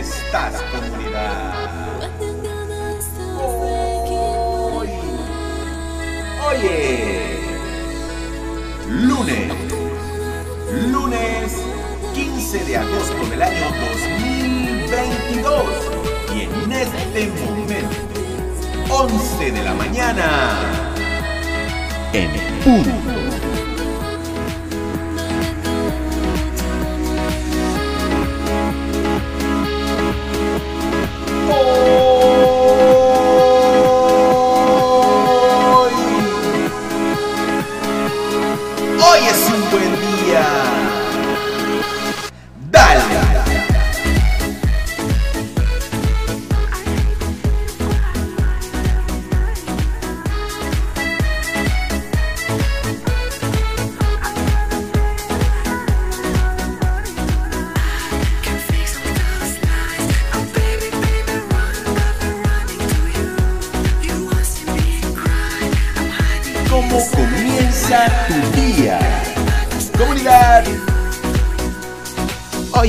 estás, comunidad? Hoy, es lunes, lunes 15 de agosto del año 2022 y en este momento, 11 de la mañana, en punto.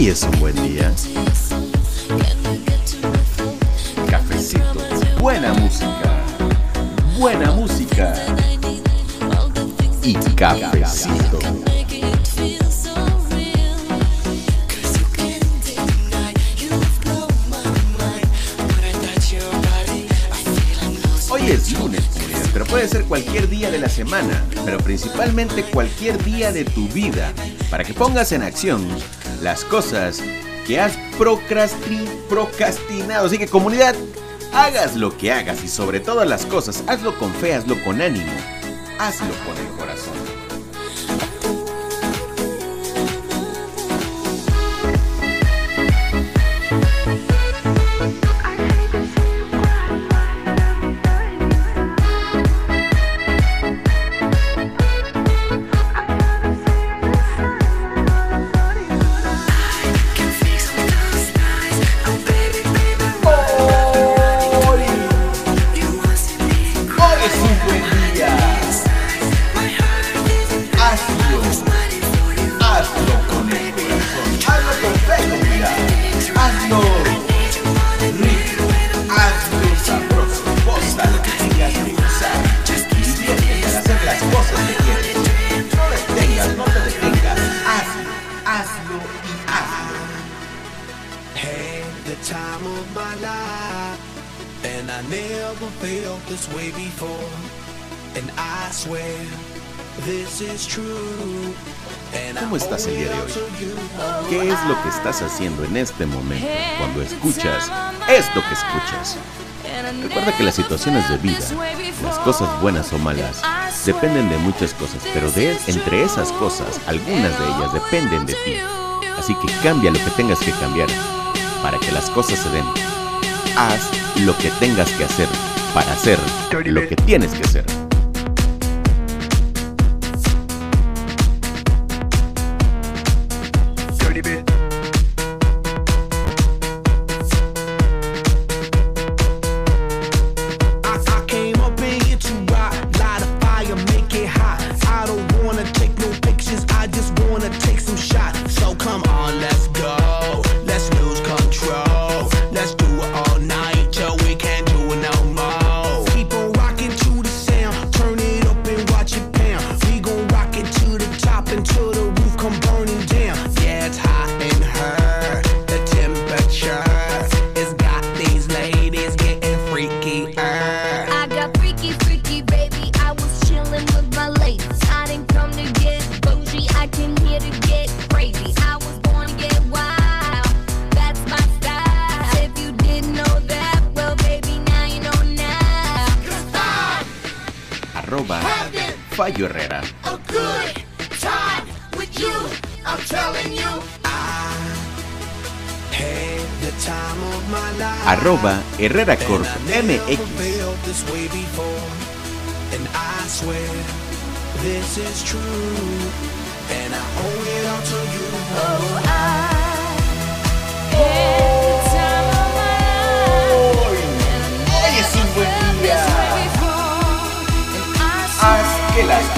Hoy es un buen día. Cafecito, buena música, buena música y cafecito. Hoy es lunes, pero puede ser cualquier día de la semana, pero principalmente cualquier día de tu vida, para que pongas en acción las cosas que has procrasti- procrastinado. Así que comunidad, hagas lo que hagas y sobre todas las cosas, hazlo con fe, hazlo con ánimo, hazlo con el corazón. Time of my life, and I never felt this way before. And I swear this is true. And I ¿Cómo estás el día de hoy? ¿Qué es lo que estás haciendo en este momento cuando escuchas esto que escuchas? Recuerda que las situaciones de vida, las cosas buenas o malas, dependen de muchas cosas, pero de entre esas cosas, algunas de ellas dependen de ti. Así que cambia lo que tengas que cambiar para que las cosas se den. Haz lo que tengas que hacer para hacer lo que tienes que hacer. My life. Arroba Herrera Corp MX. this is true. And I owe it all to you. Oh, I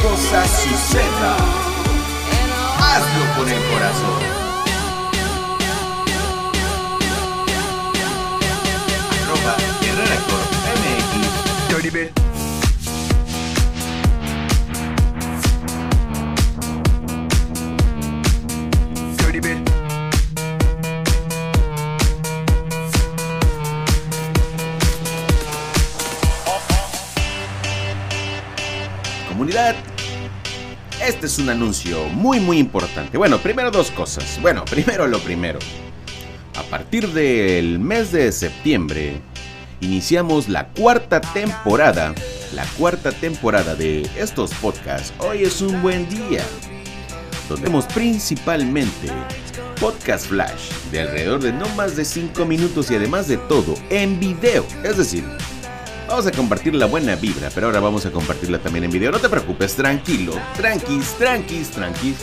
cosa suceda, hazlo con el corazón. Arroba Herrera MX. Este es un anuncio muy muy importante. Bueno, primero dos cosas. Bueno, primero lo primero. A partir del mes de septiembre iniciamos la cuarta temporada, la cuarta temporada de estos podcasts. Hoy es un buen día. Donde vemos principalmente podcast flash de alrededor de no más de 5 minutos y además de todo en video. Es decir, Vamos a compartir la buena vibra, pero ahora vamos a compartirla también en video. No te preocupes, tranquilo, tranquis, tranquis, tranquis.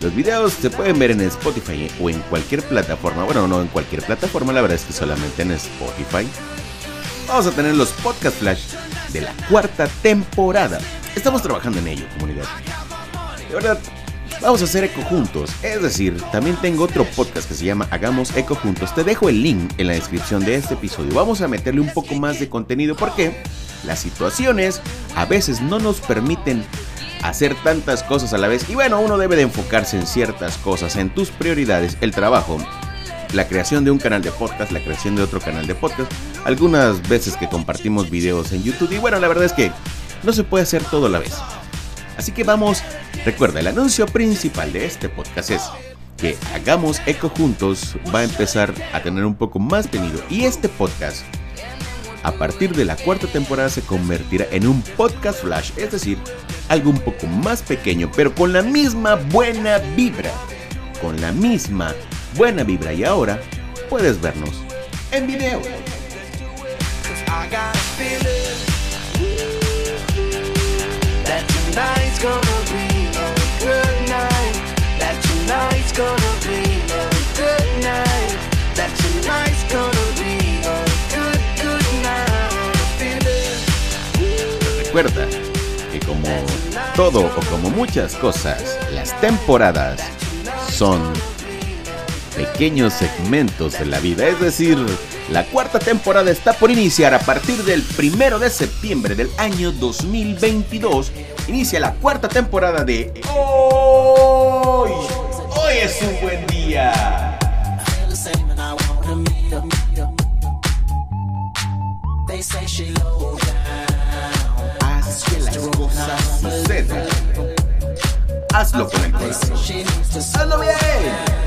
Los videos se pueden ver en Spotify o en cualquier plataforma. Bueno, no en cualquier plataforma, la verdad es que solamente en Spotify. Vamos a tener los podcast flash de la cuarta temporada. Estamos trabajando en ello, comunidad. De verdad, vamos a hacer eco juntos. Es decir, también tengo otro podcast que se llama Hagamos Eco Juntos. Te dejo el link en la descripción de este episodio. Vamos a meterle un poco más de contenido porque las situaciones a veces no nos permiten hacer tantas cosas a la vez. Y bueno, uno debe de enfocarse en ciertas cosas, en tus prioridades, el trabajo, la creación de un canal de podcast, la creación de otro canal de podcast, algunas veces que compartimos videos en YouTube. Y bueno, la verdad es que no se puede hacer todo a la vez. Así que vamos, recuerda, el anuncio principal de este podcast es que hagamos eco juntos va a empezar a tener un poco más tenido y este podcast a partir de la cuarta temporada se convertirá en un podcast flash, es decir, algo un poco más pequeño, pero con la misma buena vibra, con la misma buena vibra. Y ahora puedes vernos en video. Tonight's gonna be a good night. That tonight's gonna be a good night. That tonight's gonna be a good, good night. Recuerda que como todo o como muchas cosas, las temporadas son pequeños segmentos de la vida. Es decir, la cuarta temporada está por iniciar a partir del primero de septiembre del año 2022. Inicia la cuarta temporada de Hoy. Hoy es un buen día. Haz que las cosas sucedan. Hazlo con el corazón. Hazlo bien.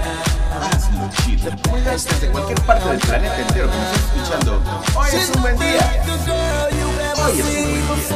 Hazlo chido. Desde cualquier parte del planeta entero que me estés escuchando. Hoy es un buen día. Hoy es un buen día.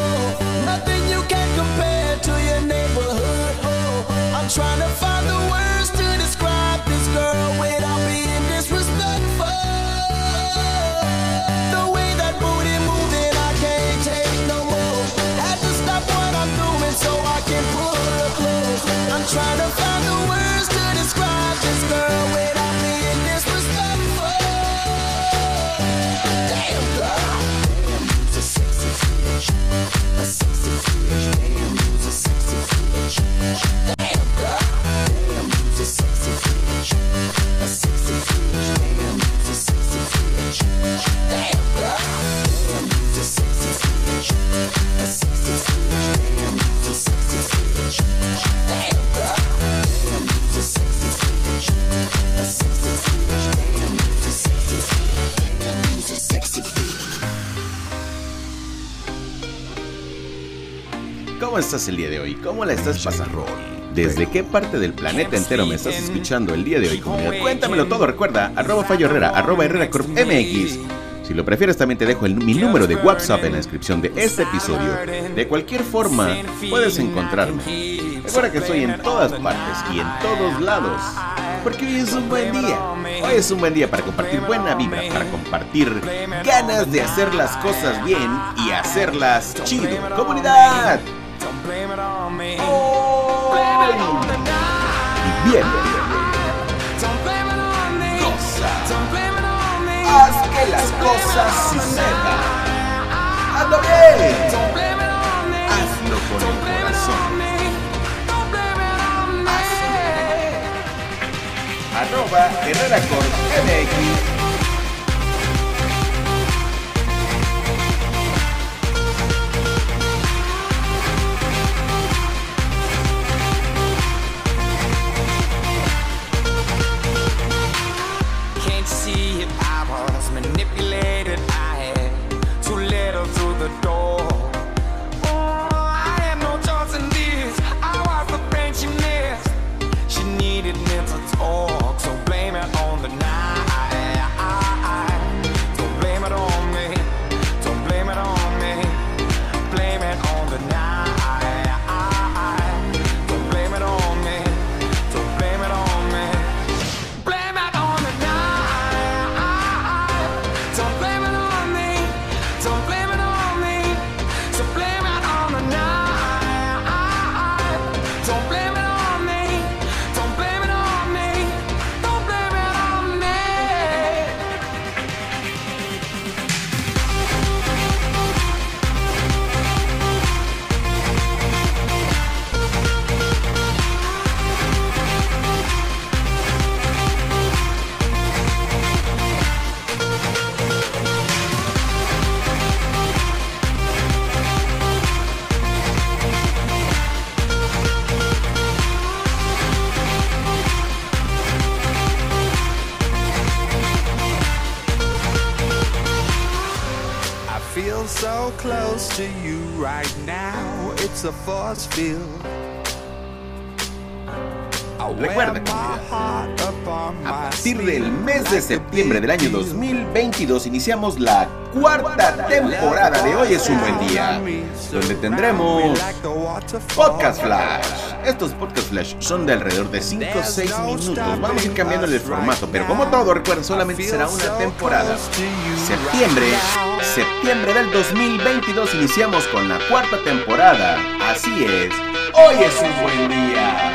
¿Cómo estás el día de hoy? ¿Cómo la estás pasando? ¿Desde qué parte del planeta entero me estás escuchando el día de hoy, comunidad? Cuéntamelo todo, recuerda, arroba Fallo Herrera, arroba Herrera Corp MX. Si lo prefieres, también te dejo el- mi número de WhatsApp en la descripción de este episodio. De cualquier forma, puedes encontrarme. Recuerda que estoy en todas partes y en todos lados. Porque hoy es un buen día. Hoy es un buen día para compartir buena vibra, para compartir ganas de hacer las cosas bien y hacerlas chido. ¡Comunidad! Y bien. Haz que las cosas sucedan. Hazlo bien. Hazlo con el corazón. Me. Arroba Herrera MX. Feel so close to you right now. It's a force field. Recuerda, a partir del mes de septiembre del año 2022 iniciamos la cuarta temporada de Hoy es un buen día, donde tendremos Podcast Flash. Estos Podcast Flash son de alrededor de 5 o 6 minutos. Vamos a ir cambiando el formato, pero como todo, recuerda, solamente será una temporada. Septiembre, septiembre del 2022 iniciamos con la cuarta temporada. Así es, hoy es un buen día.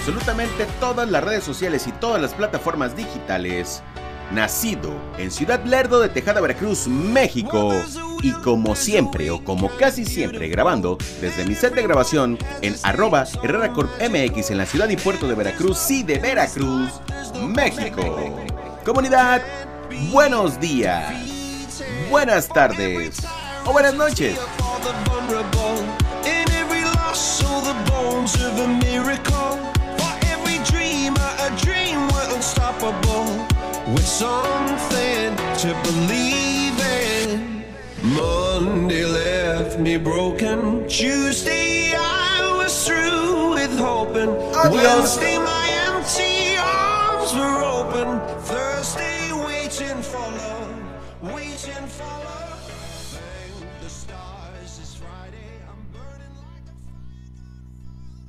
Absolutamente todas las redes sociales y todas las plataformas digitales. Nacido en Ciudad Lerdo de Tejada, Veracruz, México. Y como siempre, o como casi siempre, grabando desde mi set de grabación en arroba en la ciudad y puerto de Veracruz, y de Veracruz, México. Comunidad, buenos días, buenas tardes o buenas noches. With something to believe in. Monday left me broken. Tuesday I was through with hoping. Adios. Wednesday